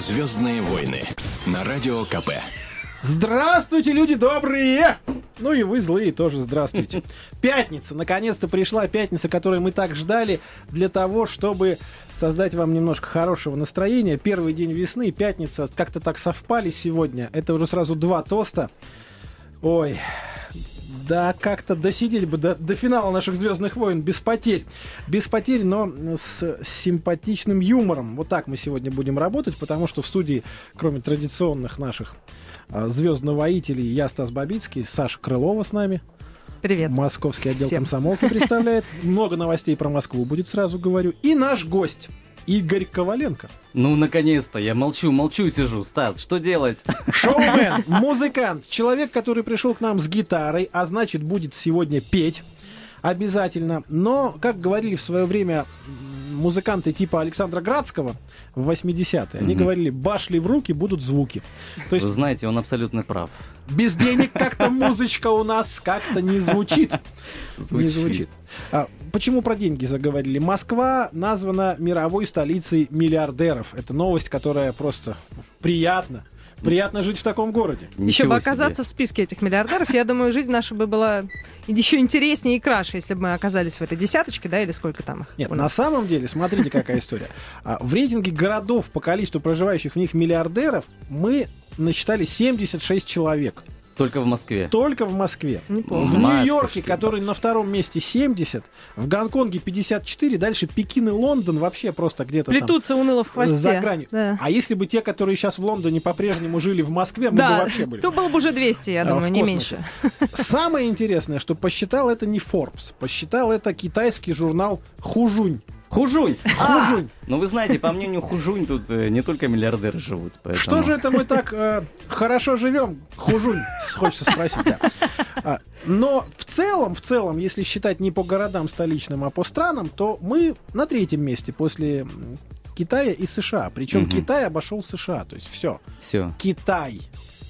Звездные войны на радио КП. Здравствуйте, люди добрые! Ну и вы злые тоже здравствуйте. Пятница, наконец-то пришла пятница, которую мы так ждали для того, чтобы создать вам немножко хорошего настроения. Первый день весны, пятница, как-то так совпали сегодня. Это уже сразу два тоста. Ой, да как-то досидеть бы до, до финала наших Звездных войн без потерь. Без потерь, но с симпатичным юмором. Вот так мы сегодня будем работать, потому что в студии, кроме традиционных наших а, звездновоителей, я Стас Бабицкий, Саша Крылова с нами. Привет. Московский отдел Всем. комсомолки представляет. Много новостей про Москву будет, сразу говорю. И наш гость Игорь Коваленко. Ну, наконец-то, я молчу, молчу сижу. Стас, что делать? Шоумен, музыкант, человек, который пришел к нам с гитарой, а значит будет сегодня петь обязательно. Но, как говорили в свое время музыканты типа Александра Градского в 80-е, они Мгм. говорили, башли в руки, будут звуки. То есть Вы знаете, он абсолютно прав. без денег как-то музычка у нас как-то не звучит. Не Звучит. звучит. А, почему про деньги заговорили? Москва названа мировой столицей миллиардеров. Это новость, которая просто приятно. Приятно жить в таком городе. Еще Ничего бы себе. оказаться в списке этих миллиардеров, я думаю, жизнь наша бы была еще интереснее и краше, если бы мы оказались в этой десяточке, да, или сколько там их. Нет, на самом деле, смотрите, какая история. А, В рейтинге городов по количеству проживающих в них миллиардеров мы насчитали 76 человек. Только в Москве. Только в Москве. Неплохо. В. Нью-Йорке, который на втором месте 70, в Гонконге 54, дальше Пекин и Лондон вообще просто где-то там Плетутся уныло в хвосте. за гранью. Да. А если бы те, которые сейчас в Лондоне по-прежнему жили в Москве, мы бы Да, вообще были. то было бы уже 200, я А, думаю, не меньше. Самое интересное, что посчитал это не Forbes, посчитал это китайский журнал Хужунь. Хужунь! Хужунь. Ну, вы знаете, по мнению Хужунь, тут э, не только миллиардеры живут. Поэтому... Что же это мы так э, хорошо живем? Хужунь, хочется спросить, да. А, но в целом, в целом, если считать не по городам столичным, а по странам, то мы на третьем месте после Китая и США. Причем Мгм. Китай обошел США. То есть все. Все. Китай.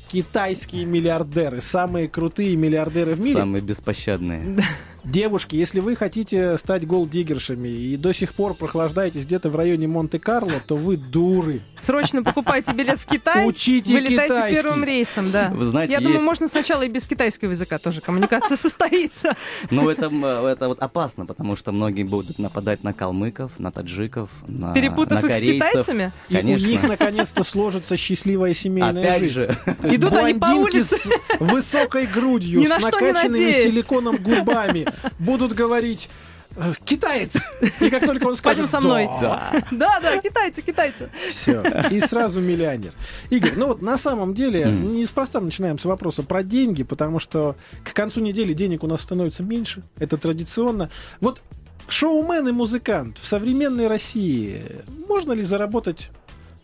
Китайские миллиардеры, самые крутые миллиардеры в мире. Самые беспощадные. Девушки, если вы хотите стать голддиггершами и до сих пор прохлаждаетесь где-то в районе Монте-Карло, то вы дуры. Срочно покупайте билет в Китай, Учите вылетайте китайский. первым рейсом, да. Вы знаете, Я думаю, есть- можно сначала и без китайского языка тоже коммуникация состоится. Ну, это, м, это вот опасно, потому что многие будут нападать на калмыков, на таджиков, на, Перепутав на их с корейцев. китайцами. И Конечно. у них наконец-то сложится счастливая семейная Опять жизнь. же, Идут они по улице. с высокой грудью, Ни с накачанными силиконом губами будут говорить «Э, китаец. И как только он скажет Пойдем со мной. «Да», Да, да, китайцы, китайцы. Все. И сразу миллионер. Игорь, ну вот на самом деле, Мгм. неспроста начинаем с вопроса про деньги, потому что к концу недели денег у нас становится меньше. Это традиционно. Вот шоумен и музыкант в современной России можно ли заработать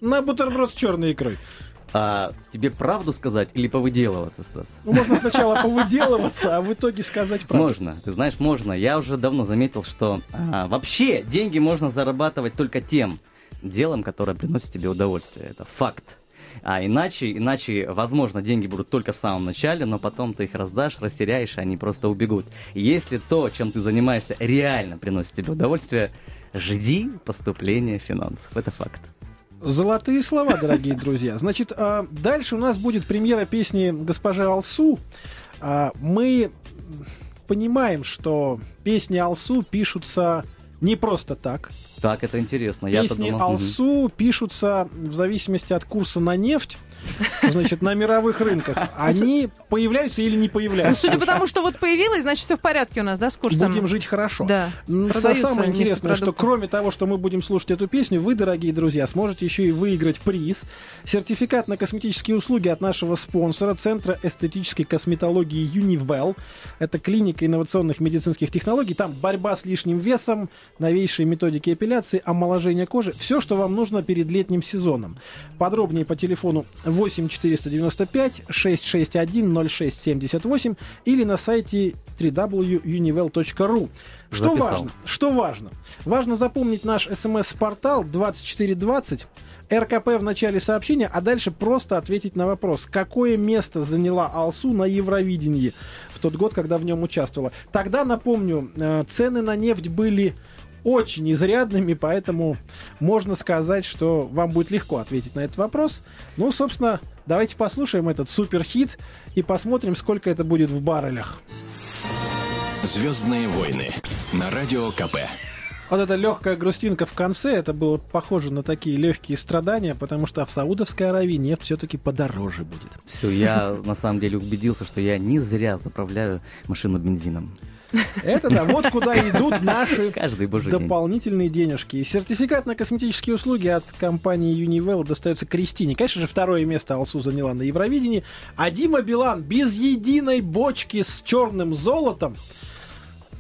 на бутерброд с черной икрой? А тебе правду сказать или повыделываться, Стас? Ну, можно сначала повыделываться, а в итоге сказать правду. Можно, ты знаешь, можно. Я уже давно заметил, что а, вообще деньги можно зарабатывать только тем делом, которое приносит тебе удовольствие. Это факт. А иначе, иначе, возможно, деньги будут только в самом начале, но потом ты их раздашь, растеряешь, и они просто убегут. Если то, чем ты занимаешься, реально приносит тебе удовольствие, жди поступления финансов. Это факт. Золотые слова, дорогие друзья. Значит, а, дальше у нас будет премьера песни госпожи Алсу. А, Мы понимаем, что песни Алсу пишутся не просто так. Так, это интересно. Песни думал, мгм. Алсу пишутся в зависимости от курса на нефть. Значит, на мировых рынках. Они появляются или не Ну, появляются. судя по тому, что вот появилась, значит, все в порядке у нас, да, с курсом? Будем жить хорошо. Да. М, Продаются Самое интересное, что кроме того, что мы будем слушать эту песню, вы, дорогие друзья, сможете еще и выиграть приз. Сертификат на косметические услуги от нашего спонсора, Центра эстетической косметологии Univel. Это клиника инновационных медицинских технологий. Там борьба с лишним весом, новейшие методики эпиляции, омоложение кожи. Все, что вам нужно перед летним сезоном. Подробнее по телефону 8 495 661 0678 или на сайте www.univel.ru. Что Записал. важно? Что важно? Важно запомнить наш смс-портал 2420 РКП в начале сообщения, а дальше просто ответить на вопрос, какое место заняла Алсу на Евровидении в тот год, когда в нем участвовала. Тогда, напомню, э, цены на нефть были очень изрядными, поэтому можно сказать, что вам будет легко ответить на этот вопрос. Ну, собственно, давайте послушаем этот суперхит и посмотрим, сколько это будет в баррелях. Звездные войны на радио КП. Вот эта легкая грустинка в конце, это было похоже на такие легкие страдания, потому что в Саудовской Аравии нефть все-таки подороже будет. Все, я на самом деле убедился, что я не зря заправляю машину бензином. Это да, вот куда идут наши Каждый божий день. дополнительные денежки. И сертификат на косметические услуги от компании Univel достается Кристине. Конечно же, второе место Алсу заняла на Евровидении. А Дима Билан без единой бочки с черным золотом.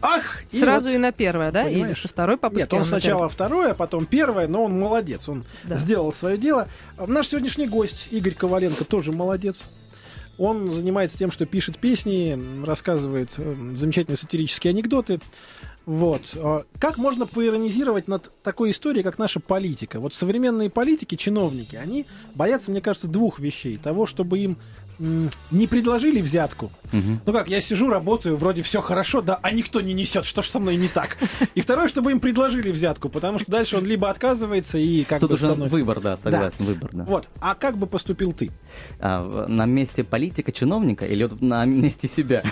Ах! и Сразу вот- и на первое, да? Или Понимаешь? со второй попытки? Нет, он на сначала второе, а потом первое, но он молодец, он Да. сделал свое дело. Наш сегодняшний гость Игорь Коваленко тоже молодец. Он занимается тем, что пишет песни, рассказывает э, замечательные сатирические анекдоты. Вот. А Как можно поиронизировать над такой историей, как наша политика? Вот современные политики, чиновники, они боятся, мне кажется, двух вещей. Того, чтобы им не предложили взятку, Мгм. ну как, я сижу, работаю, вроде все хорошо, да, а никто не несет, что ж со мной не так. И второе, чтобы им предложили взятку, потому что дальше он либо отказывается и как Тут бы уже становится- выбор, да, согласен, выбор, да. Вот, а как бы поступил ты? А, на месте политика, чиновника или вот на месте себя?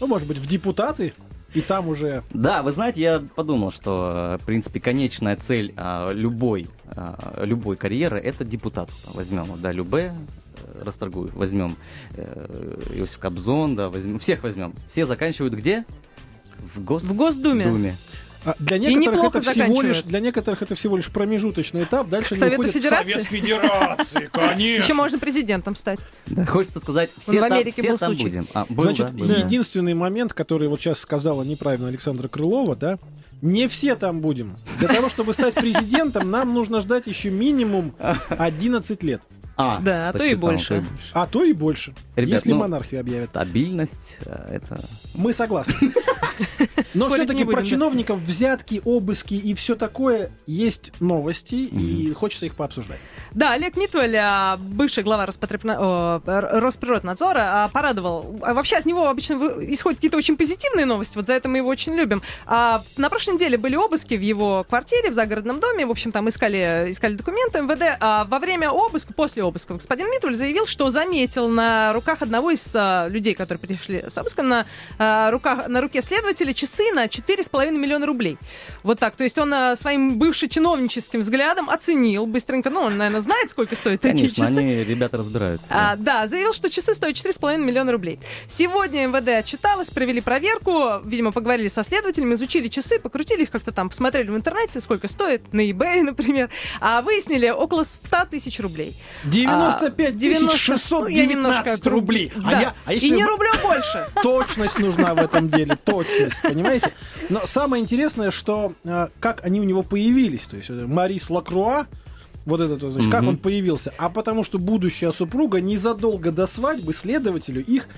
Ну, может быть, в депутаты, и там уже... Да, вы знаете, я подумал, что, в принципе, конечная цель а, любой, а, любой карьеры это депутатство. Возьмем, да, Любе, расторгую, возьмем э, Иосиф Кобзон, да, возьмем, всех возьмем. Все заканчивают где? В, гос... В Госдуме. Думе. а, Для некоторых, неплохо это всего лишь, для некоторых это всего лишь промежуточный этап. Дальше К они Совету уходят Федерации? в Совет Федерации, конечно. Еще можно президентом стать. Да, хочется сказать, все в там, Америке все был там случай. будем. А, был, Значит, да, был. Да. единственный момент, который вот сейчас сказала неправильно Александра Крылова, да, не все там будем. Для того, чтобы стать президентом, нам нужно ждать еще минимум 11 лет. А, Да, а то больше. и больше. А то и больше. Ребят, если ну, монархию объявят. Стабильность, э, это... Мы согласны. Но все-таки про чиновников взятки, обыски и все такое есть новости, и хочется их пообсуждать. Да, Олег Митвель, а, бывший глава Росприроднадзора, а, порадовал. А Вообще от него обычно исходят какие-то очень позитивные новости, вот за это мы его очень любим. На прошлой неделе были обыски в его квартире в загородном доме, в общем, там искали, искали документы МВД. А Во время обыска, после обыска, господин Митвель заявил, что заметил на руках одного из людей, которые пришли с обыском, на, руках, на руке следователя часы на 4,5 миллиона рублей. Вот так. То есть он а, своим бывшим чиновническим взглядом оценил быстренько, ну, он, наверное, знает, сколько стоят такие Конечно, часы. они, ребята, разбираются. А, да, заявил, что часы стоят 4,5 миллиона рублей. Сегодня МВД отчиталось, провели проверку, видимо, поговорили со следователями, изучили часы, покрутили их как-то там, посмотрели в интернете, сколько стоит, на eBay, например, а выяснили около 100 тысяч рублей. 95 90, 619 ну, я немножко рублей. А, Да. я, а И если не вы- рублем больше. Точность нужна в этом деле, точность, понимаете? Но самое интересное, что э, как они у него появились, то есть э, Марис Лакруа, вот этот, значит, как он появился, а потому что будущая супруга незадолго до свадьбы следователю их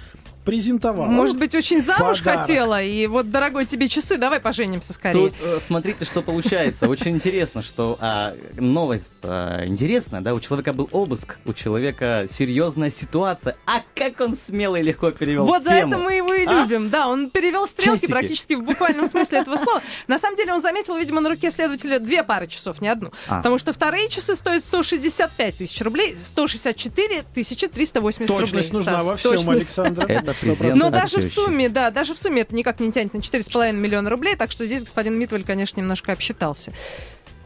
презентовала. Может быть, очень замуж Подарок. хотела, и вот, дорогой, тебе часы, давай поженимся скорее. Тут э, смотрите, что получается. Очень интересно, что а, новость а, интересная, да, у человека был обыск, у человека серьезная ситуация. А как он смело и легко перевел Вот за тему. это мы его и А? любим. Да, он перевел стрелки Часики. практически в буквальном смысле этого слова. На самом деле он заметил, видимо, на руке следователя две пары часов, не одну. А. Потому что вторые часы стоят 165 тысяч рублей, 164 тысячи 380 рублей. Точность нужна Стас, во всем, точность. Александр. Это Процентов. презент. Но даже в сумме, да, даже в сумме это никак не тянет на 4,5 миллиона рублей, так что здесь господин Митвель, конечно, немножко обсчитался.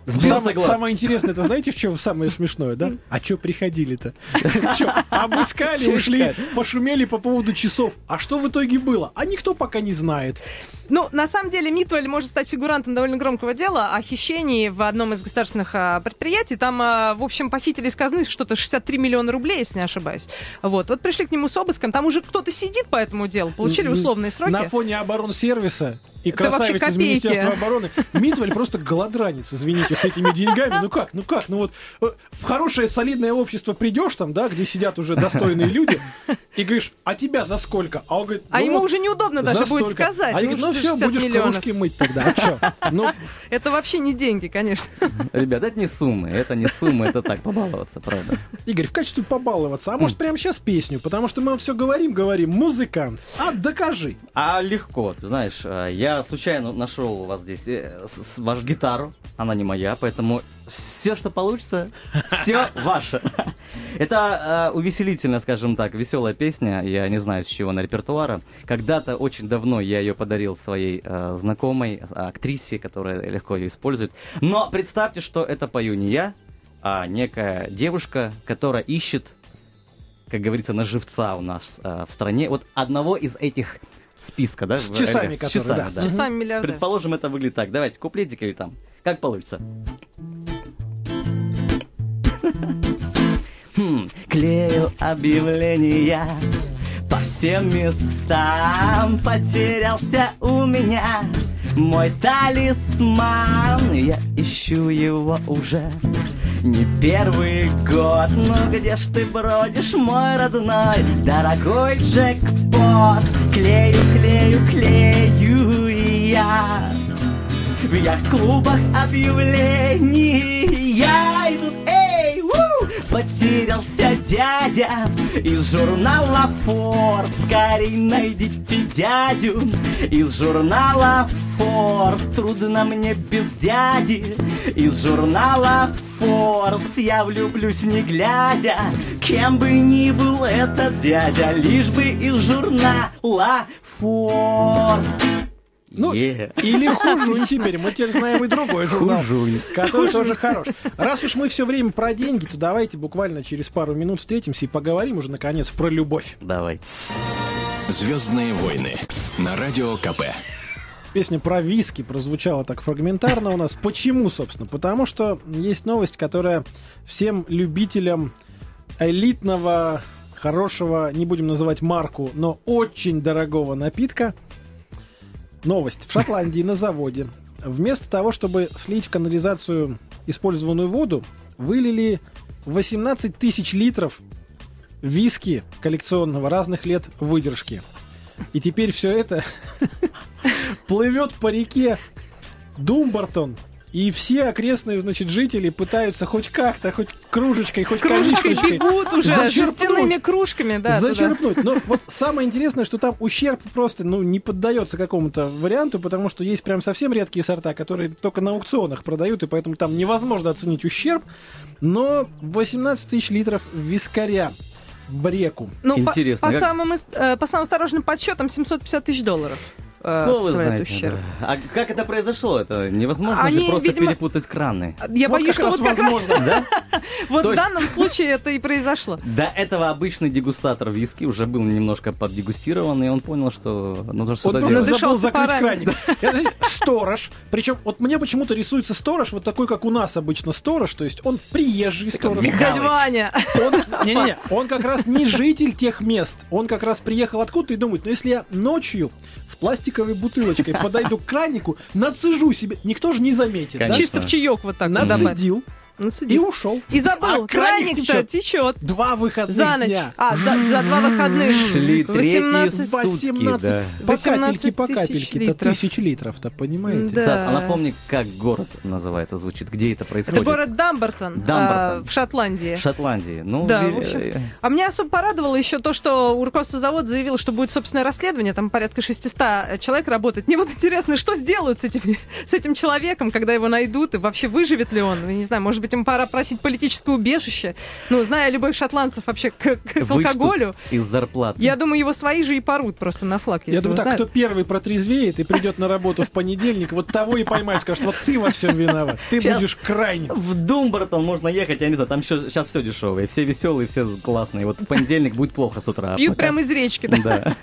Самое, самое интересное, это знаете, в чем самое смешное, да? А что приходили-то? Обыскали, ушли, пошумели по поводу часов. А что в итоге было? А никто пока не знает. Ну, на самом деле, Митвель может стать фигурантом довольно громкого дела о хищении в одном из государственных а, предприятий. Там, а, в общем, похитили из казны что-то 63 миллиона рублей, если не ошибаюсь. Вот. Вот пришли к нему с обыском. Там уже кто-то сидит по этому делу. Получили условные сроки. На фоне оборонсервиса и красавицы из. Министерства обороны. Митвель просто голодранец, извините. Живете с этими деньгами? Ну как, ну как? Ну вот э, в хорошее солидное общество придешь там, да, где сидят уже достойные люди, и говоришь, а тебя за сколько? А он говорит, А «Ну ему вот уже неудобно даже за будет столько». сказать. А я говорю, ну все, 60 будешь миллионов. кружки мыть тогда. А? Ну, Это вообще не деньги, конечно. Ребят, это не суммы, это не суммы, это так, побаловаться, правда. Игорь, в качестве побаловаться, а может прямо сейчас песню? Потому что мы вот все говорим, говорим, музыкант. А докажи. А легко, ты знаешь, э, я случайно нашел у вас здесь э, вашу гитару, она не моя, поэтому все, что получится, все ваше. Это э, увеселительная, скажем так, веселая песня, я не знаю, с чего на репертуара. Когда-то очень давно я ее подарил своей э, знакомой, э, актрисе, которая легко ее использует. Но представьте, что это пою не я, а некая девушка, которая ищет как говорится, на живца у нас э, в стране. Вот одного из этих списка, да? С часами, с которые, часами, да. С часами миллиардер. Предположим, это выглядит так. Давайте, куплетик или там. Как получится? Хм, клею объявления по всем местам. Потерялся у меня мой талисман. Я ищу его уже не первый год. Ну где ж ты бродишь, мой родной Дорогой джекпот? Клею, клею, клею я в яхт-клубах объявлений. Я иду, эй, ву! Потерялся дядя из журнала Forbes Скорей найдите дядю из журнала Forbes Трудно мне без дяди из журнала Forbes Я влюблюсь не глядя, кем бы ни был этот дядя Лишь бы из журнала Forbes Ну, Е. Или хужунь теперь. Мы теперь знаем и другой журнал, Хужунь. который тоже хорош. Раз уж мы все время про деньги, то давайте буквально через пару минут встретимся и поговорим уже, наконец, про любовь. Давайте. Звездные войны на радио КП. Песня про виски прозвучала так фрагментарно у нас. Почему, собственно? Потому что есть новость, которая всем любителям элитного, хорошего, не будем называть марку, но очень дорогого напитка. Новость. В Шотландии на заводе вместо того, чтобы слить в канализацию использованную воду, вылили 18 тысяч литров виски коллекционного разных лет выдержки. И теперь все это плывет по реке Думбартон. И все окрестные, значит, жители пытаются хоть как-то, хоть кружечкой, С хоть кружечкой канистрочкой бегут уже, зачерпнуть. жестяными кружками, да. туда. Зачерпнуть. Но вот самое интересное, что там ущерб просто ну, не поддается какому-то варианту, потому что есть прям совсем редкие сорта, которые только на аукционах продают, и поэтому там невозможно оценить ущерб. Но 18 тысяч литров вискаря в реку. Ну, по- Интересно, По, как- самым, э, по самым осторожным подсчетам 750 тысяч долларов э, знаете, ущерб. да. А как это произошло? Это невозможно Они, же просто видимо, перепутать краны. Я Вот боюсь, что вот как раз. Да? вот в данном случае это и произошло. До этого обычный дегустатор виски уже был немножко поддегустирован, и он понял, что нужно Он что-то просто делать. Надышался забыл закрыть краник. Сторож. Причем вот мне почему-то рисуется сторож вот такой, как у нас обычно сторож. То есть он приезжий сторож. Дядя Ваня. Он, не-не-не, он как раз не житель тех мест. Он как раз приехал откуда-то и думает, ну если я ночью с пластиковой бутылочкой подойду к кранику, нацежу себе, никто же не заметит. да? Чисто в чаек вот так добавить. Нацедил и ушел. И забыл, А краник краник-то течет. течет. Два выходных За ночь. дня. А, за, за два выходных. Шли третьи 18 сутки, 18 да. по 18 капельке, по тысяч капельке, это литров. тысяч литров-то, понимаете? Да. Стас, а напомни, как город называется, звучит, где это Это происходит? город Дамбертон, Дамбертон. а, в Шотландии. Шотландии. Ну, Да, в общем, А меня особо порадовало еще то, что у руководства завода заявило, что будет собственное расследование, там порядка 600 человек работает. Мне вот интересно, что сделают с, этими, с этим человеком, когда его найдут, и вообще выживет ли он? Я не знаю, может быть, ему пора просить политическое убежище. Ну, зная любовь шотландцев вообще к, к алкоголю, из зарплаты. я думаю, его свои же и порут просто на флаг, если Я думаю, так, узнают. кто первый протрезвеет и придет на работу в понедельник, вот того и поймать, скажет, вот ты во всем виноват, ты Щас. будешь крайним. В Думбартон можно ехать, я не знаю, там сейчас все дешевые, все веселые, все классные. Вот в понедельник будет плохо с утра. а Пьют пока- прямо из речки, да? Да.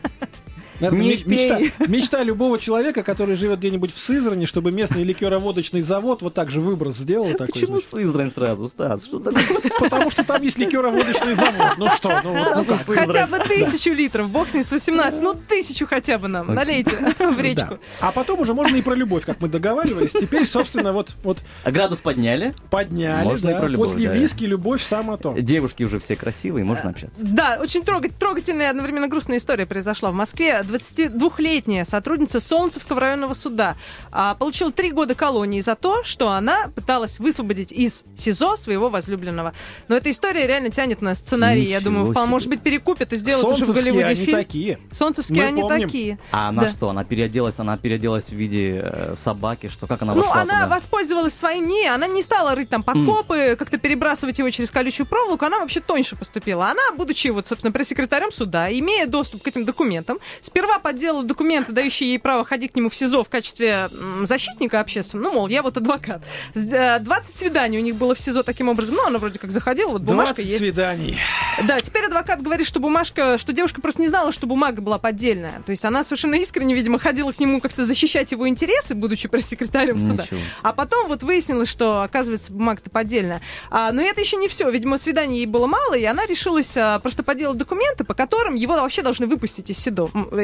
Это Не меч- мечта, мечта любого человека, который живет где-нибудь в Сызрани, чтобы местный ликероводочный завод вот так же выброс сделал такой. Почему значит. Сызрань сразу, Стас? Что такое? Потому что там есть ликероводочный завод. Ну что, ну, ну как? Хотя бы тысячу литров, бог с ней с 18, ну тысячу хотя бы нам, налейте в речку. Да. А потом уже можно и про любовь, как мы договаривались. Теперь, собственно, вот, вот А градус подняли? подняли. Можно и да. про любовь, После да. виски любовь само то. Девушки уже все красивые, можно общаться. Да, очень трогательная и одновременно грустная история произошла в Москве. 22-летняя сотрудница Солнцевского районного суда а, получила три года колонии за то, что она пыталась высвободить из СИЗО своего возлюбленного. Но эта история реально тянет на сценарий. Я Ничего думаю, вполне, себе. может быть, перекупят и сделают уже в Солнцевские Голливуде они фильм. такие. Солнцевские Мы они помним. такие. А она Да. что? Она переоделась, она переоделась в виде э, собаки, что? Как она Ну, вошла она туда? воспользовалась своим не, она не стала рыть там подкопы, как-то перебрасывать его через колючую проволоку, она вообще тоньше поступила. Она, будучи вот, собственно, пресс-секретарем суда, имея доступ к этим документам, сперва подделала документы, дающие ей право ходить к нему в СИЗО в качестве защитника общественного, ну, мол, я вот адвокат. С- э, 20 свиданий у них было в СИЗО таким образом, ну, она вроде как заходила, вот бумажка 20 есть. свиданий. Да, теперь адвокат говорит, что бумажка, что девушка просто не знала, что бумага была поддельная. То есть она совершенно искренне, видимо, ходила к нему как-то защищать его интересы, будучи пресс-секретарем суда. Ничего. А потом вот выяснилось, что, оказывается, бумага-то поддельная. А, но это еще не все. Видимо, свиданий ей было мало, и она решилась а, просто поделать документы, по которым его вообще должны выпустить из, э,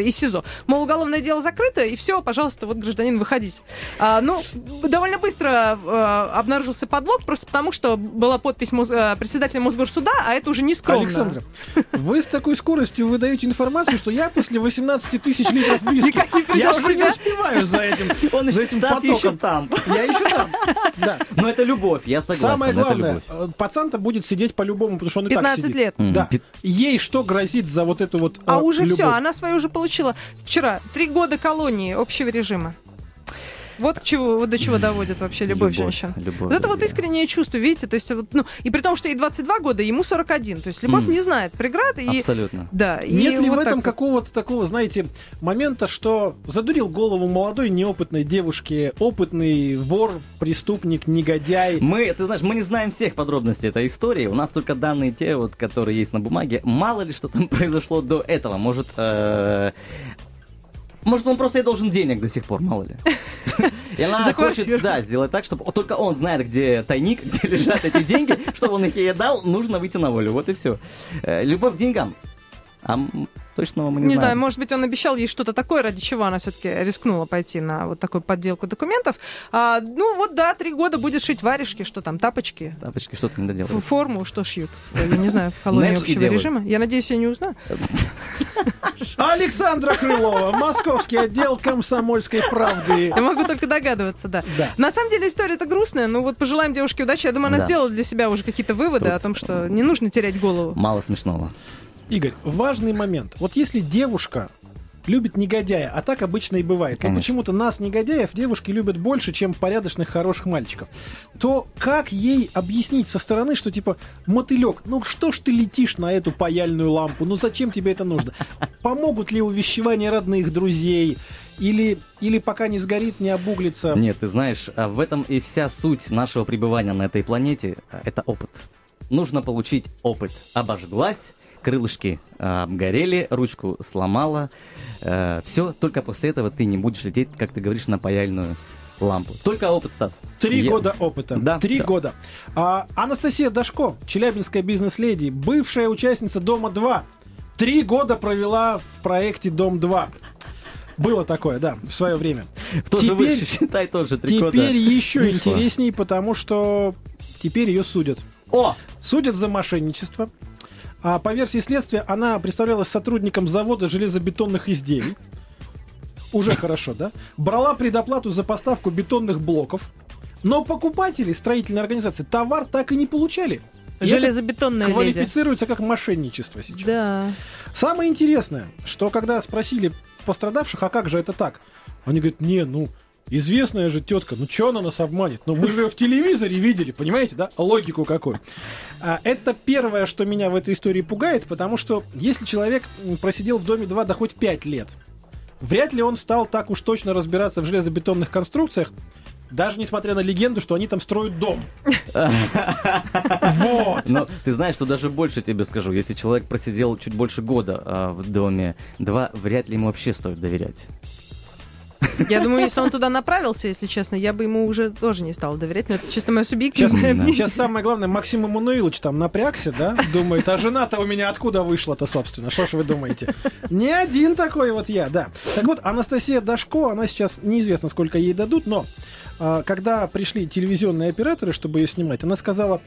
из СИЗО. Мол, уголовное дело закрыто, и все, пожалуйста, вот, гражданин, выходите. А, ну, довольно быстро а, обнаружился подлог, просто потому что была подпись Мос- а, председателя Мосгорсуда, а это уже не скромно. Александра, вы с такой скоростью выдаете информацию, что я после 18 тысяч литров виски, я уже не успеваю за этим, Он за еще, этим Стас еще потоком. там. Я еще там. Да. Но это любовь, я согласен, Самое главное, э, пацан-то будет сидеть по-любому, потому что он и так 15 сидит. лет. М, Да. Ей что грозит за вот эту вот А э, уже все, она свою уже получила вчера. Три года колонии общего режима. Вот, к чего, вот до чего доводит вообще любовь, женщин. Любовь, Вот это вот искреннее чувство, видите, то есть, вот, ну, и при том, что ей 22 года, ему 41, то есть любовь М. не знает преград, и, Абсолютно. да, и Нет ли вот в так этом вот. какого-то такого, знаете, момента, что задурил голову молодой неопытной девушке, опытный вор, преступник, негодяй? Мы, ты знаешь, мы не знаем всех подробностей этой истории. У нас только данные те, вот, которые есть на бумаге. Мало ли, что там произошло до этого. Может, э, может, он просто ей должен денег до сих пор, мало ли. И она хочет, да, сделать так, чтобы только он знает, где тайник, где лежат эти деньги, чтобы он их ей дал, нужно выйти на волю. Вот и все. Любовь к деньгам. А м, точного мы не, Не знаю, знаем. может быть, он обещал ей что-то такое, ради чего она все-таки рискнула пойти на вот такую подделку документов. А, ну вот да, три года будет шить варежки, что там, тапочки, Тапочки что-то не ф- доделали. форму, что шьют. Я не знаю, в колонии и общего режима. Я надеюсь, я не узнаю. Александра Крылова, московский отдел комсомольской правды. Я могу только догадываться, да. Да. На самом деле история-то грустная. Ну вот пожелаем девушке удачи. Я думаю, она Да. сделала для себя уже какие-то выводы Тут- о том, что не нужно терять голову. Мало смешного. Игорь, важный момент. Вот если девушка любит негодяя, а так обычно и бывает, но Конечно. почему-то нас, негодяев, девушки любят больше, чем порядочных, хороших мальчиков, то как ей объяснить со стороны, что типа, мотылек, ну что ж ты летишь на эту паяльную лампу, ну зачем тебе это нужно? Помогут ли увещевания родных, друзей, или, или пока не сгорит, не обуглится? Нет, ты знаешь, а в этом и вся суть нашего пребывания на этой планете это опыт. Нужно получить опыт. Обожглась, крылышки а, обгорели, ручку сломала. все, только после этого ты не будешь лететь, как ты говоришь, на паяльную лампу. Только опыт, Стас. Три Я- года опыта. Да, Три всё. года. А, Анастасия Дашко, челябинская бизнес-леди, бывшая участница Дома-2. Три года провела в проекте Дом-2. Было такое, да, в свое время. Тоже Теперь- выше, считай, тоже три года. Теперь еще Вышло. интересней, потому что теперь ее судят. О! Судят за мошенничество. А по версии следствия, она представлялась сотрудником завода железобетонных изделий. Уже хорошо, да? Брала предоплату за поставку бетонных блоков. Но покупатели строительной организации товар так и не получали. И это Железобетонная леди. квалифицируется как мошенничество сейчас. Да. Самое интересное, что когда спросили пострадавших, а как же это так? Они говорят, не, ну, известная же тетка, ну что она нас обманет? Ну мы же ее в телевизоре видели, понимаете, да? Логику какую. А, это первое, что меня в этой истории пугает, потому что если человек просидел в доме 2 до хоть 5 лет, вряд ли он стал так уж точно разбираться в железобетонных конструкциях, Даже несмотря на легенду, что они там строят дом. Вот. Но ты знаешь, что даже больше тебе скажу. Если человек просидел чуть больше года а, в доме, два, вряд ли ему вообще стоит доверять. Я думаю, если он туда направился, если честно, я бы ему уже тоже не стала доверять, но это чисто мое Сейчас, субъективное Да. мнение. сейчас самое главное, Максим Эммануилович там напрягся, да, думает, а жена-то у меня откуда вышла-то, собственно, что ж вы думаете? Не один такой вот я, да. Так вот, Анастасия Дашко, она сейчас, неизвестно, сколько ей дадут, но а, когда пришли телевизионные операторы, чтобы ее снимать, она сказала,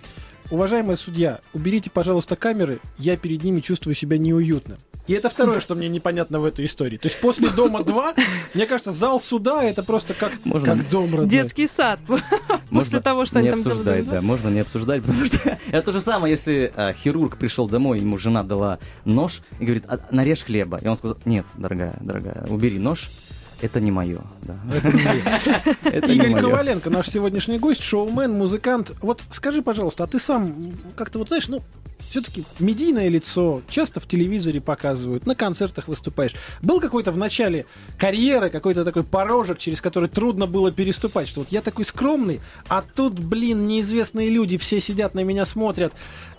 уважаемая судья, уберите, пожалуйста, камеры, я перед ними чувствую себя неуютно. И это второе, что мне непонятно в этой истории. То есть после «Дома 2», мне кажется, зал суда это просто как, Можно- как дом родной. Детский сад. После Можно того, что не они там обсуждать, да, можно не обсуждать, потому что это то же самое, если а, хирург пришел домой, ему жена дала нож и говорит, «А, нарежь хлеба. И он сказал, нет, дорогая, дорогая, убери нож, это не мое. Да. Это не Игорь моё. Коваленко, наш сегодняшний гость, шоумен, музыкант. Вот скажи, пожалуйста, а ты сам как-то вот знаешь, ну, все-таки медийное лицо, часто в телевизоре показывают, на концертах выступаешь. Был какой-то в начале карьеры, какой-то такой порожек, через который трудно было переступать, что вот я такой скромный, а тут, блин, неизвестные люди, все сидят на меня, смотрят.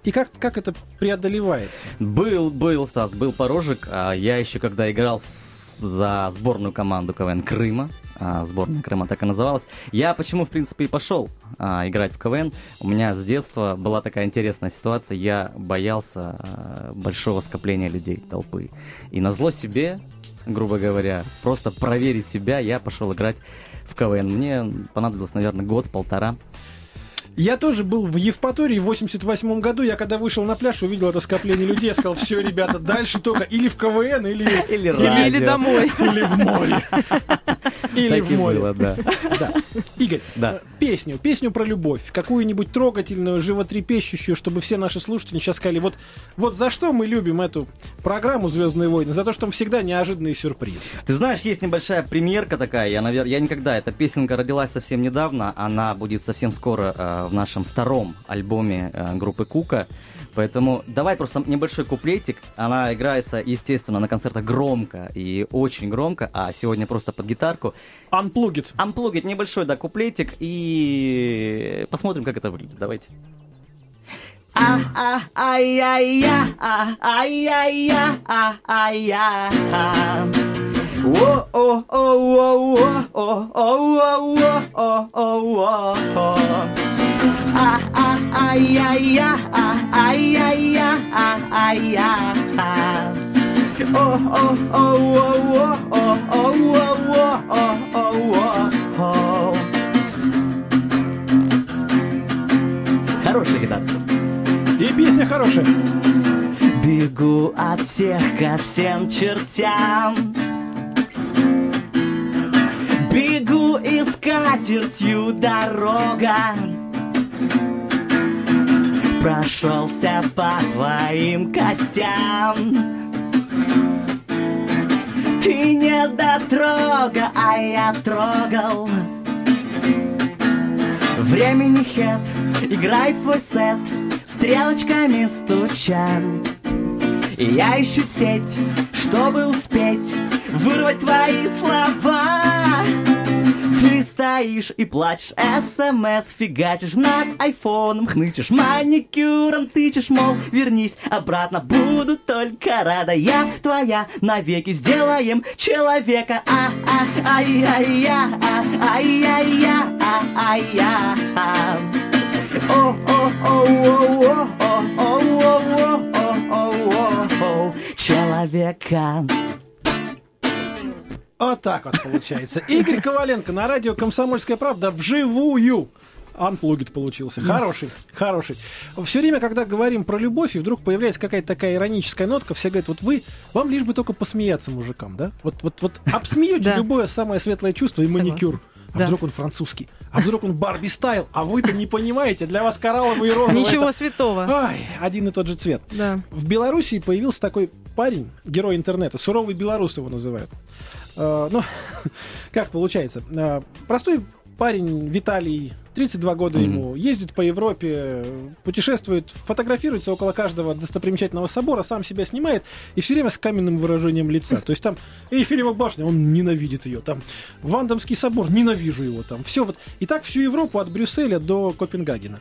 И как, как это преодолевается? Был, был, Стас, был порожек. А я еще когда играл в- за сборную команду КВН Крыма, а, сборная Крыма так и называлась, я почему, в принципе, и пошел а, играть в КВН. У меня с детства была такая интересная ситуация, я боялся а, большого скопления людей, толпы. И на зло себе, грубо говоря, просто проверить себя, я пошел играть в КВН. Мне понадобилось, наверное, год-полтора. Я тоже был в Евпатории в 88 году. Я когда вышел на пляж, увидел это скопление людей. Я сказал, все, ребята, дальше только или в КВН, или, Или Или, или домой. или в море. Или Так в море. было, да. Да. Игорь, Да. э, песню, песню про любовь, какую-нибудь трогательную, животрепещущую, чтобы все наши слушатели сейчас сказали, вот, вот за что мы любим эту программу «Звездные войны», за то, что там всегда неожиданные сюрпризы. Ты знаешь, есть небольшая премьерка такая. Я, наверное, я никогда. Эта песенка родилась совсем недавно. Она будет совсем скоро э, в нашем втором альбоме э, группы Кука. Поэтому давай просто небольшой куплетик. Она играется, естественно, на концертах громко и очень громко, а сегодня просто под гитарку. Unplugged. Амплугит небольшой, да, куплетик и посмотрим, как это выглядит. Давайте. А, а, а, я, а, я. А, а, я, а, а, я. О, о, о, о, о, о, о, о, о, о, о, о. Хорошая гитара. И песня хорошая. Бегу от всех ко всем чертям Бегу и скатертью дорога Прошелся по твоим костям. Ты не дотрога, а я трогал. Времени хет играет свой сет Стрелочками стуча И я ищу сеть, чтобы успеть Вырвать твои слова стоишь и плачешь, СМС фигачишь над айфоном, хнычешь маникюром, тычешь, мол, вернись обратно, буду только рада, я твоя навеки, сделаем человека, а а ай ай я а ай ай я а ай я о о о о о о о о о о о человека Вот так вот получается. Игорь Коваленко на радио «Комсомольская правда» вживую. Unplugged получился. Хороший, хороший. Все время, когда говорим про любовь, и вдруг появляется какая-то такая ироническая нотка, все говорят, вот вы, вам лишь бы только посмеяться мужикам, да? Вот, вот, вот обсмеете любое самое светлое чувство и маникюр. А Да. вдруг он французский? А вдруг он Барби стайл? А вы-то не понимаете, для вас коралловый и розовый. Ничего это- святого. Ай, один и тот же цвет. Да. В Белоруссии появился такой парень, герой интернета, суровый белорус его называют. Э, ну, как получается? Э, простой парень Виталий 32 года Мгм. ему, ездит по Европе, путешествует, фотографируется около каждого достопримечательного собора, сам себя снимает и все время с каменным выражением лица. То есть там Эйфелева башня, он ненавидит ее, там Вандомский собор, ненавижу его, там все вот. И так всю Европу от Брюсселя до Копенгагена.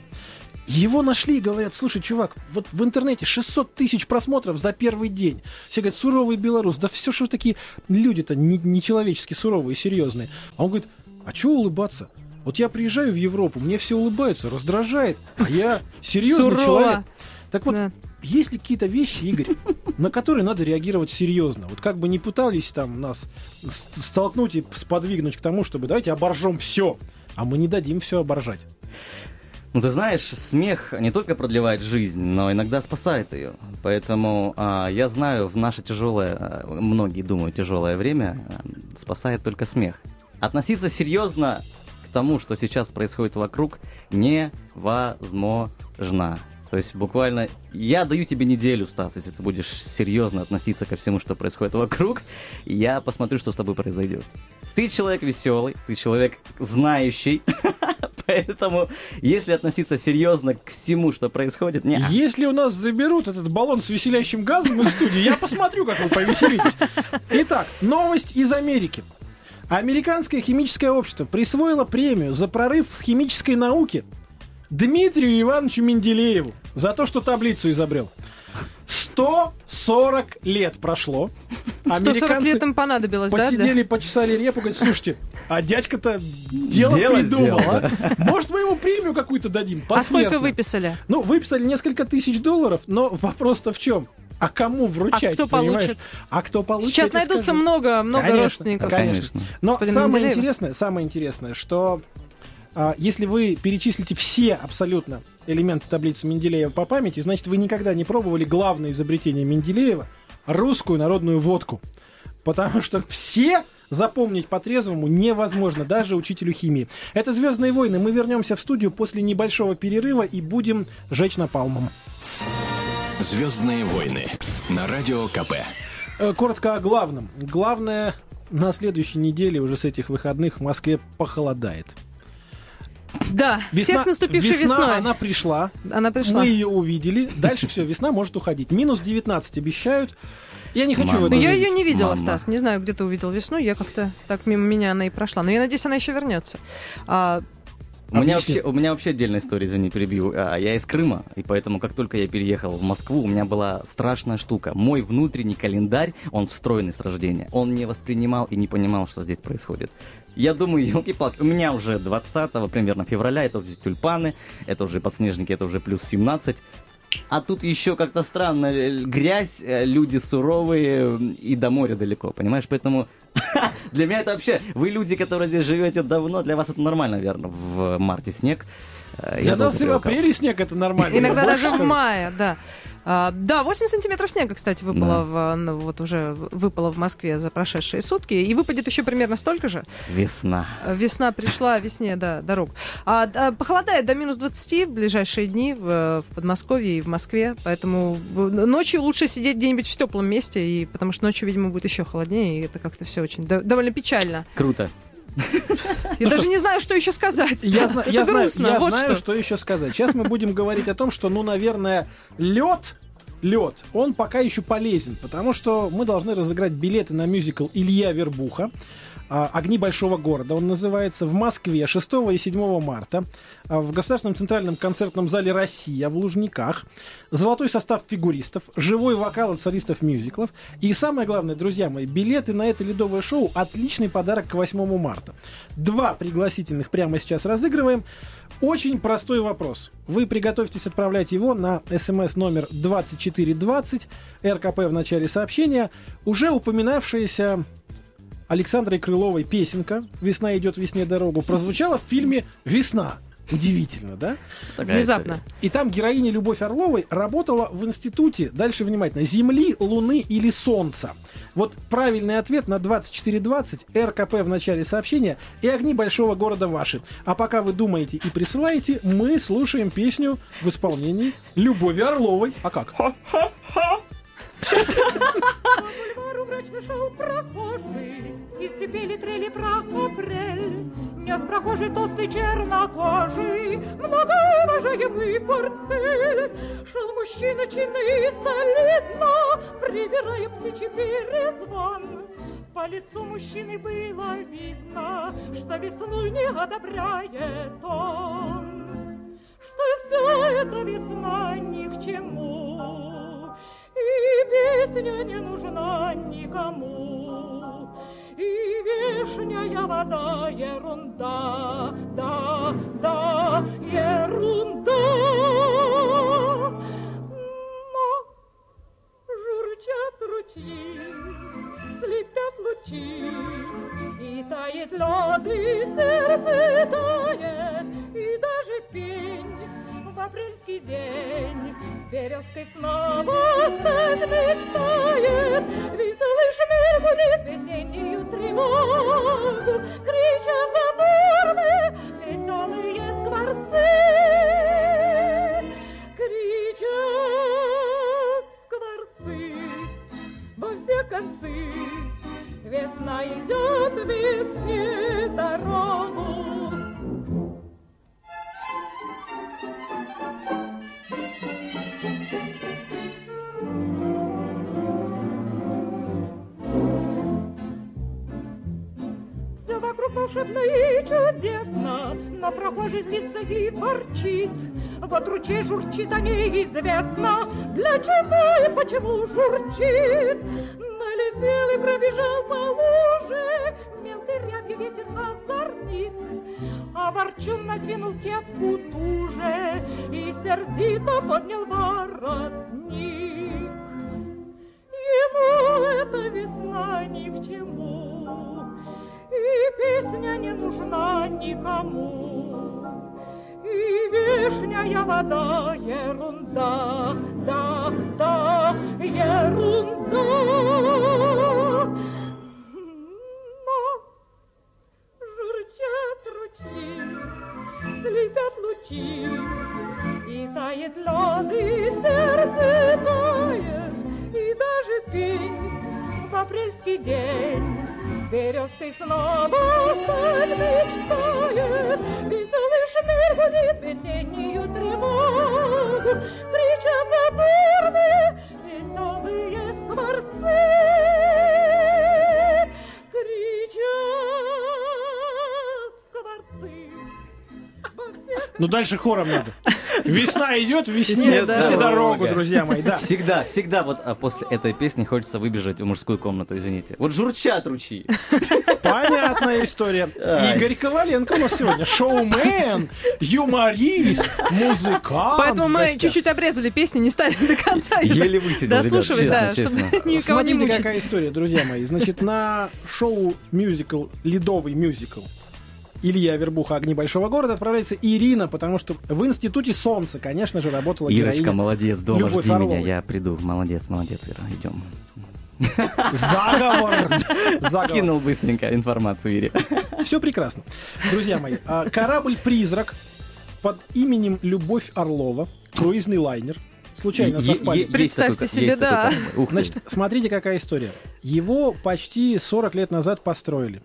Его нашли и говорят, слушай, чувак, вот в интернете 600 тысяч просмотров за первый день. Все говорят, суровый белорус. Да все, что такие люди-то не- нечеловечески суровые, серьезные. А он говорит, а чего улыбаться? Вот я приезжаю в Европу, мне все улыбаются, раздражает, а я серьезный Сурово. человек. Так вот, Да. есть ли какие-то вещи, Игорь, на которые надо реагировать серьезно? Вот как бы не пытались там нас столкнуть и сподвигнуть к тому, чтобы давайте оборжем все, а мы не дадим все оборжать. Ну, ты знаешь, смех не только продлевает жизнь, но иногда спасает ее. Поэтому а, я знаю, в наше тяжелое, а, многие думают, тяжелое время а, спасает только смех. Относиться серьезно к тому, что сейчас происходит вокруг, невозможно. То есть буквально я даю тебе неделю, Стас, если ты будешь серьезно относиться ко всему, что происходит вокруг, я посмотрю, что с тобой произойдет. Ты человек веселый, ты человек знающий, поэтому если относиться серьезно к всему, что происходит, не. Если у нас заберут этот баллон с веселящим газом из студии, я посмотрю, как вы повеселитесь. Итак, новость из Америки. Американское химическое общество присвоило премию за прорыв в химической науке Дмитрию Ивановичу Менделееву за то, что таблицу изобрел. 140 лет прошло. 140 лет им понадобилось, да? посидели, почесали репу, говорят, слушайте, а дядька-то дело, Дело придумал, сделал, а? Может, мы ему премию какую-то дадим? А сколько посмертно?» выписали? Ну, выписали несколько тысяч долларов, но вопрос-то в чем? А кому вручать? А кто понимаешь? получит? А кто получит? Сейчас найдутся скажу. много, много Конечно, родственников. Конечно. Но Господина самое Менделеева. интересное, самое интересное, что а, если вы перечислите все абсолютно элементы таблицы Менделеева по памяти, значит, вы никогда не пробовали главное изобретение Менделеева — русскую народную водку. Потому что все запомнить по-трезвому невозможно, даже учителю химии. Это «Звездные войны». Мы вернемся в студию после небольшого перерыва и будем жечь напалмом. Звездные войны на радио КП. Э, Коротко о главном. Главное, на следующей неделе, уже с этих выходных, в Москве похолодает. Да, всех с наступившей весна, весной. она пришла, Она пришла. мы ее увидели. Дальше все, весна может уходить. Минус 19 обещают. Я не хочу Мама. в Но это я ее не видела, Мама. Стас. Не знаю, где ты увидел весну. Я как-то так мимо меня она и прошла. Но я надеюсь, она еще вернется. А, У меня, вообще, у меня вообще отдельная история, извини, перебью. А, Я из Крыма, и поэтому, как только я переехал в Москву, у меня была страшная штука. Мой внутренний календарь, он встроенный с рождения, он не воспринимал и не понимал, что здесь происходит. Я думаю, елки-палки, у меня уже 20 примерно февраля, это уже тюльпаны, это уже подснежники, это уже плюс 17. А тут еще как-то странно, э, грязь, э, люди суровые и до моря далеко, понимаешь? Поэтому для меня это вообще... Вы люди, которые здесь живете давно, для вас это нормально, наверное, в марте снег. Э, Для Я и в апреле снег это нормально. иногда даже в мае, да. А, да, 8 сантиметров снега, кстати, выпало, Да. в, ну, вот уже выпало в Москве за прошедшие сутки. И выпадет еще примерно столько же. Весна. Весна пришла, весне, да, дорог. А, да, похолодает до минус 20 в ближайшие дни в, в Подмосковье и в Москве. Поэтому в- ночью лучше сидеть где-нибудь в теплом месте, и, потому что ночью, видимо, будет еще холоднее, и это как-то все очень до- довольно печально. Круто. Я Ну даже не знаю, что еще сказать. Я, знаю, что еще сказать. Сейчас мы будем говорить о том, что, ну, наверное, лед, лед, он пока еще полезен, потому что мы должны разыграть билеты на мюзикл Илья Вербуха. А, «Огни большого города» он называется, в Москве 6 и 7 марта, а, в Государственном центральном концертном зале «Россия» в Лужниках, золотой состав фигуристов, живой вокал от солистов мюзиклов, и самое главное, друзья мои, билеты на это ледовое шоу – отличный подарок к 8 марта. Два пригласительных прямо сейчас разыгрываем. Очень простой вопрос. Вы приготовьтесь отправлять его на смс номер 2420, РКП в начале сообщения, уже упоминавшаяся Александрой Крыловой песенка «Весна идет весне дорогу» прозвучала в фильме «Весна». Удивительно, да? Такая Внезапно. история. И там героиня Любовь Орловой работала в институте, дальше внимательно, Земли, Луны или Солнца. Вот правильный ответ на 2420, РКП в начале сообщения и огни большого города ваши. А пока вы думаете и присылаете, мы слушаем песню в исполнении Любови Орловой. А как? Бульвару мрачно шел прохожий, Птицы пели, трели про апрель. Нес прохожий толстый чернокожий, многоуважаемый портфель. Шел мужчина чинно и солидно, презирая птичий перезвон. По лицу мужчины было видно, что весну не одобряет он. Что вся эта весна ни к чему, песня не нужна никому. И вешняя вода ерунда, да, да, ерунда. Но журчат ручьи, слепят лучи, и тает лед, и сердце тает, и даже пень в апрельский день березкой снова стать мечтает. Веселый шмель будет весеннюю тревогу, кричат задорные веселые скворцы. Кричат скворцы во все концы. Весна идет весне дорогу. Вокруг волшебно и чудесно, но прохожий злится и ворчит. Вот ручей журчит, а неизвестно, для чего и почему журчит. Налетел и пробежал по луже, мелкой рябью ветер озорнит. А ворчун надвинул кепку туже и сердито поднял воротник. Ему эта весна ни к чему, и песня не нужна никому. И вишняя вода ерунда, да, да, ерунда. Но журчат ручьи, слепят лучи, и тает лед, и сердце тает, и даже пень в апрельский день березкой снова стать мечтает. Веселый шмель будет весеннюю тревогу, кричат заборные веселые скворцы. Кричат скворцы. Ну дальше хором надо. Весна идет, весне все дорогу, друзья мои. Да. Всегда, всегда вот а после этой песни хочется выбежать в мужскую комнату, извините. Вот журчат ручьи. Понятная история. Ай. Игорь Коваленко у нас сегодня. Шоумен, юморист, музыкант. Поэтому мы чуть-чуть обрезали песню, не стали до конца. Еле высидел, ребят, Дослушивать, честно, да, честно. чтобы никого не Смотрите, мучить. какая история, друзья мои. Значит, на шоу мюзикл, ледовый мюзикл Илья Вербуха «Огни большого города» отправляется Ирина, потому что в Институте Солнца, конечно же, работала Ирочка, героиня. молодец, дома Любовь жди Орловой. меня, я приду. Молодец, молодец, Ира, идем. Заговор! Заговор. Скинул быстренько информацию Ире. Все прекрасно. Друзья мои, а, корабль-призрак под именем Любовь Орлова, круизный лайнер, случайно совпали. Представьте такой- себе, такой да. ты. Значит, смотрите, какая история. Его почти 40 лет назад построили.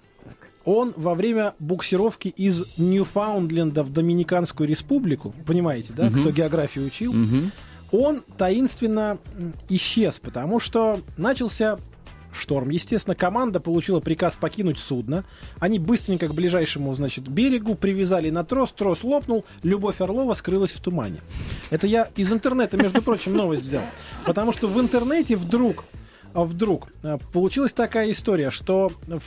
Он во время буксировки из Ньюфаундленда в Доминиканскую республику, понимаете, да, Мгм. кто географию учил, Мгм. он таинственно исчез, потому что начался шторм. Естественно, команда получила приказ покинуть судно. Они быстренько к ближайшему, значит, берегу привязали на трос, трос лопнул, Любовь Орлова скрылась в тумане. Это я из интернета, между прочим, новость взял. Потому что в интернете вдруг, а, вдруг а, получилась такая история, что в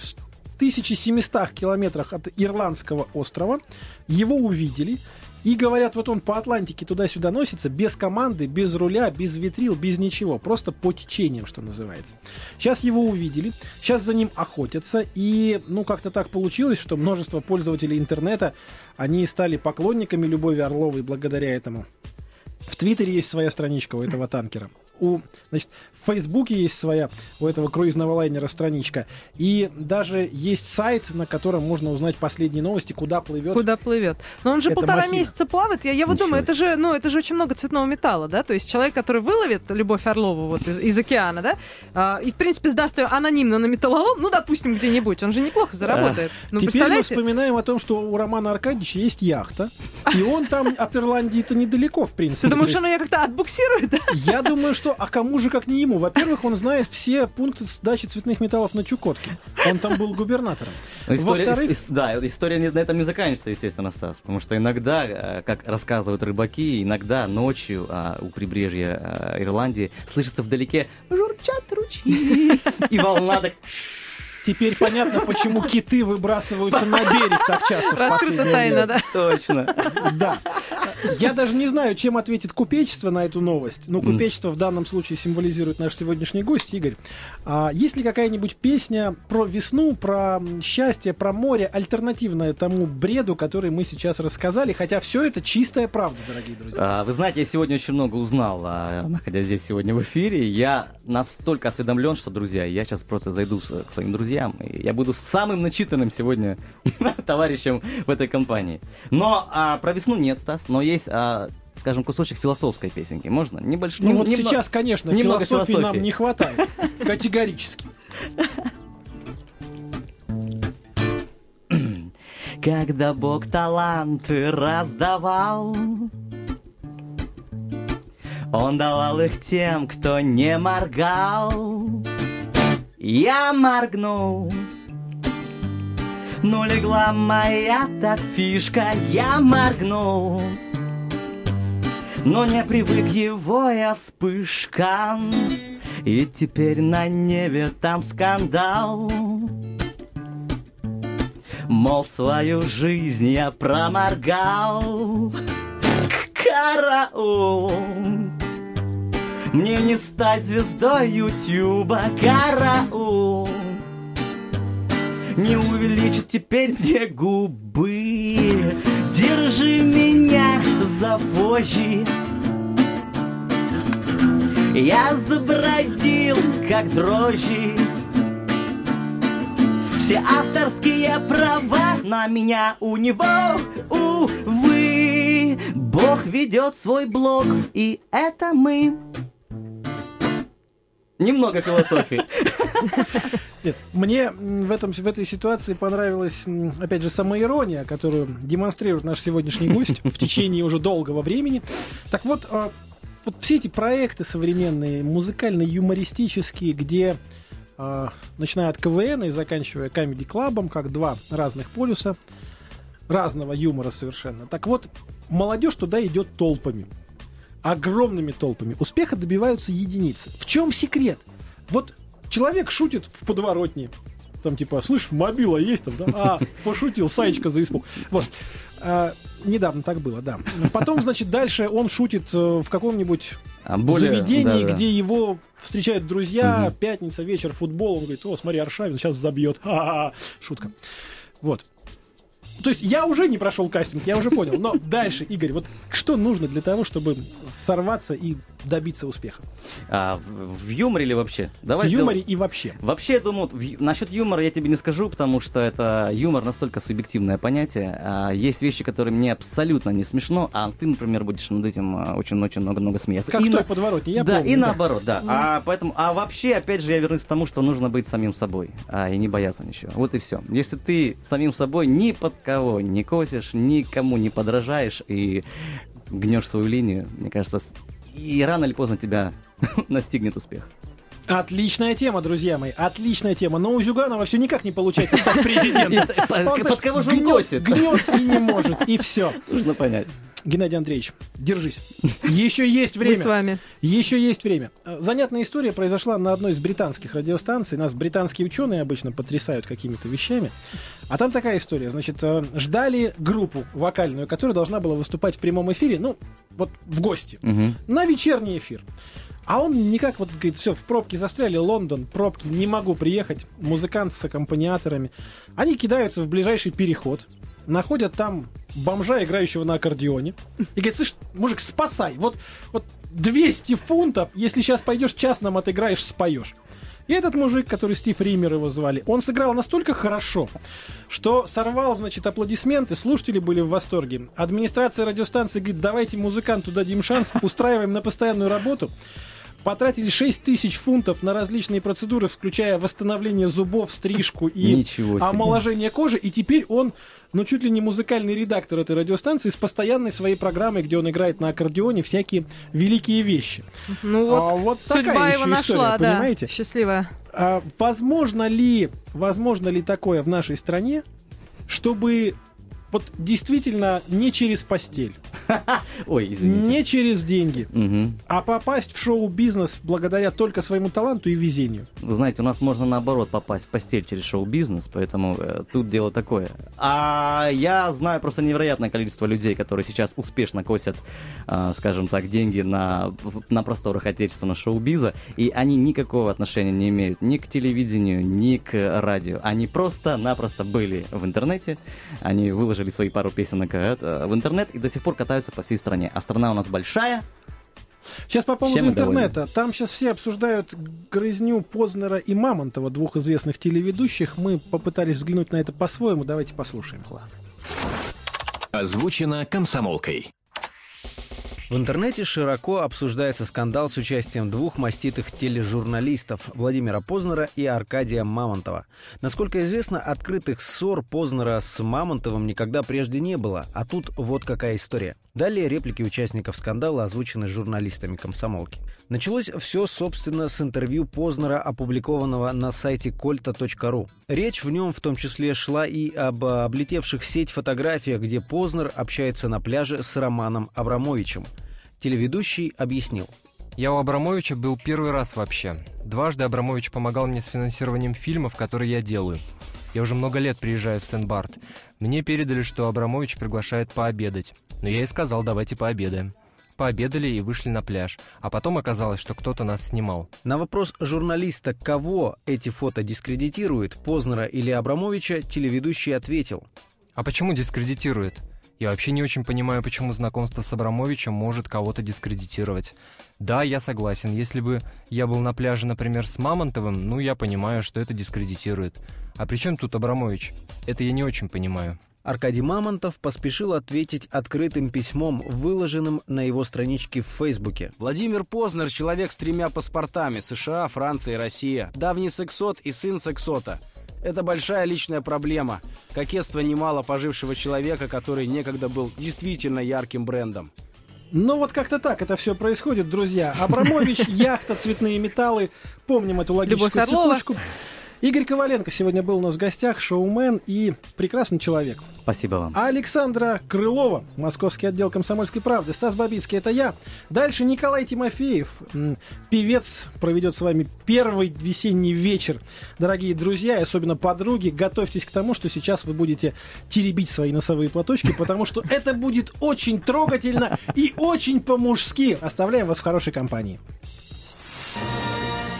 1700 километрах от Ирландского острова его увидели, и говорят, вот он по Атлантике туда-сюда носится, без команды, без руля, без ветрил, без ничего. Просто по течениям, что называется. Сейчас его увидели, сейчас за ним охотятся. И, ну, как-то так получилось, что множество пользователей интернета, они стали поклонниками Любови Орловой благодаря этому. В Твиттере есть своя страничка у этого танкера. У, значит, в Фейсбуке есть своя у этого круизного лайнера страничка. И даже есть сайт, на котором можно узнать последние новости, куда плывет. Куда плывет. Но он же полтора махина. месяца плавает. Я, я вот Ничего думаю, это же, ну, это же очень много цветного металла, да? То есть человек, который выловит Любовь Орлову вот из, из океана, да, а, и, в принципе, сдаст ее анонимно на металлолом, ну, допустим, где-нибудь, он же неплохо заработает. Ну, Теперь мы вспоминаем о том, что у Романа Аркадьевича есть яхта, и он там от Ирландии-то недалеко, в принципе. Ты думаешь, То он ее как-то отбуксирует, Я думаю, что а кому же как не ему? Во-первых, он знает все пункты сдачи цветных металлов на Чукотке. Он там был губернатором. История, Во-вторых- ис- да, история не- на этом не заканчивается, естественно, Стас. Потому что иногда, э, как рассказывают рыбаки, иногда ночью а, у прибрежья а, Ирландии слышится вдалеке журчат ручьи. И волна так... Теперь понятно, почему киты выбрасываются на берег так часто Раскрыта тайна, да. Точно. Да. Я даже не знаю, чем ответит купечество на эту новость. Ну, купечество в данном случае символизирует наш сегодняшний гость, Игорь. А есть ли какая-нибудь песня про весну, про счастье, про море, альтернативная тому бреду, который мы сейчас рассказали? Хотя все это чистая правда, дорогие друзья. А, Вы знаете, я сегодня очень много узнал, а, находясь здесь сегодня в эфире. Я настолько осведомлен, что, друзья, я сейчас просто зайду к своим друзьям, и я буду самым начитанным сегодня товарищем в этой компании. Но а, про весну нет, Стас, но есть, а, скажем, кусочек философской песенки. Можно? Небольшой. Ну нем- вот немного- сейчас, конечно, немного философии нам философии. не хватает. Категорически. Когда Бог таланты раздавал, Он давал их тем, кто не моргал. Я моргнул, но легла моя так фишка, я моргнул. Но не привык его я вспышкам, И теперь на небе там скандал. Мол, свою жизнь я проморгал. Караул! Мне не стать звездой Ютуба, караул! Не увеличить теперь мне губы. Держи меня за вожжи. Я забродил, как дрожжи. Все авторские права на меня у него, увы. Бог ведет свой блог, и это мы. Немного философии. Нет, мне в, этом, в этой ситуации понравилась, опять же, самоирония, которую демонстрирует наш сегодняшний гость в течение уже долгого времени. Так вот, а, вот все эти проекты современные, музыкально-юмористические, где, а, начиная от КВН и заканчивая комедий-клабом, как два разных полюса, разного юмора совершенно. Так вот, молодежь туда идет толпами. Огромными толпами. Успеха добиваются единицы. В чем секрет? Вот человек шутит в подворотне. Там типа, слышь, мобила есть там, да? А, пошутил, Саечка за испуг. Вот. А, недавно так было, да. Потом, значит, дальше он шутит э, в каком-нибудь А более- заведении, да-да. где его встречают друзья, Мгм. пятница, вечер, футбол. Он говорит, о, смотри, Аршавин сейчас забьет. Ха-ха-ха. Шутка. Вот. То есть я уже не прошел кастинг, я уже понял. Но дальше, Игорь, вот что нужно для того, чтобы сорваться и добиться успеха? А, в, в юморе или вообще? Давай в юморе сделаем- и вообще. Вообще, я думаю, в насчет юмора я тебе не скажу, потому что это юмор настолько субъективное понятие. А, есть вещи, которые мне абсолютно не смешно, а ты, например, будешь над этим а, очень-очень много-много смеяться. Как И на- подворотне, я да, помню. и да. наоборот, да. А поэтому, а вообще, опять же, я вернусь к тому, что нужно быть самим собой, а, и не бояться ничего. Вот и все. Если ты самим собой ни под кого не косишь, никому не подражаешь и гнешь свою линию, мне кажется, и рано или поздно тебя настигнет успех. Отличная тема, друзья мои, отличная тема. Но у Зюганова все никак не получается стать президентом. Под кого же он гнет, косит? гнет и не может, и все. Нужно понять. Геннадий Андреевич, держись. Еще есть Мы с время. вами. Еще есть время. Занятная история произошла на одной из британских радиостанций. Нас британские ученые обычно потрясают какими-то вещами. А там такая история. Значит, э, ждали группу вокальную, которая должна была выступать в прямом эфире, ну, вот в гости, Мгм. на вечерний эфир. А он никак, вот, говорит, все, в пробке застряли, Лондон, пробки, не могу приехать, музыкант с аккомпаниаторами. Они кидаются в ближайший переход, находят там бомжа, играющего на аккордеоне, и говорят, слышь, мужик, спасай, вот, вот 200 фунтов, если сейчас пойдешь час нам отыграешь, споешь. И этот мужик, который Стив Ример его звали, он сыграл настолько хорошо, что сорвал, значит, аплодисменты, слушатели были в восторге. Администрация радиостанции говорит, давайте музыканту дадим шанс, устраиваем на постоянную работу. Потратили 6 тысяч фунтов на различные процедуры, включая восстановление зубов, стрижку и Ничего себе. омоложение кожи. И теперь он, ну, чуть ли не музыкальный редактор этой радиостанции с постоянной своей программой, где он играет на аккордеоне всякие великие вещи. Ну вот, А вот такая судьба еще его нашла, история, да. понимаете? Счастливая. А, возможно ли, возможно ли такое в нашей стране, чтобы вот действительно не через постель, Ой, извините. не через деньги, Мгм. а попасть в шоу-бизнес благодаря только своему таланту и везению? Вы знаете, у нас можно наоборот попасть в постель через шоу-бизнес, поэтому э, тут дело такое. А я знаю просто невероятное количество людей, которые сейчас успешно косят, э, скажем так, деньги на, на просторах отечественного шоу-биза, и они никакого отношения не имеют ни к телевидению, ни к радио. Они просто-напросто были в интернете, они выложили свои пару песенок э, в интернет и до сих пор катаются по всей стране. А страна у нас большая, Сейчас по поводу Чем интернета. Там сейчас все обсуждают грызню Познера и Мамонтова, двух известных телеведущих. Мы попытались взглянуть на это по-своему. Давайте послушаем. Озвучено комсомолкой. В интернете широко обсуждается скандал с участием двух маститых тележурналистов Владимира Познера и Аркадия Мамонтова. Насколько известно, открытых ссор Познера с Мамонтовым никогда прежде не было, а тут вот какая история. Далее реплики участников скандала озвучены журналистами комсомолки. Началось все, собственно, с интервью Познера, опубликованного на сайте колта.ру. Речь в нем в том числе шла и об облетевших сеть фотографиях, где Познер общается на пляже с Романом Абрамовичем. Телеведущий объяснил. Я у Абрамовича был первый раз вообще. Дважды Абрамович помогал мне с финансированием фильмов, которые я делаю. Я уже много лет приезжаю в Сен-Барт. Мне передали, что Абрамович приглашает пообедать. Но я и сказал, давайте пообедаем. Пообедали и вышли на пляж. А потом оказалось, что кто-то нас снимал. На вопрос журналиста, кого эти фото дискредитируют, Познера или Абрамовича, телеведущий ответил. А почему дискредитирует? Я вообще не очень понимаю, почему знакомство с Абрамовичем может кого-то дискредитировать. Да, я согласен, если бы я был на пляже, например, с Мамонтовым, ну, я понимаю, что это дискредитирует. А при чем тут Абрамович? Это я не очень понимаю. Аркадий Мамонтов поспешил ответить открытым письмом, выложенным на его страничке в Фейсбуке. Владимир Познер – человек с тремя паспортами – США, Франция и Россия. Давний сексот и сын сексота. Это большая личная проблема. Кокетство немало пожившего человека, который некогда был действительно ярким брендом. Ну вот как-то так это все происходит, друзья. Абрамович, яхта, цветные металлы. Помним эту логическую Любовь Орлова. Игорь Коваленко сегодня был у нас в гостях, шоумен и прекрасный человек. спасибо вам. А Александра Крылова, московский отдел комсомольской правды, Стас Бабицкий, это я. Дальше Николай Тимофеев, певец, проведет с вами первый весенний вечер. Дорогие друзья, и особенно подруги, готовьтесь к тому, что сейчас вы будете теребить свои носовые платочки, потому что это будет очень трогательно и очень по-мужски. Оставляем вас в хорошей компании.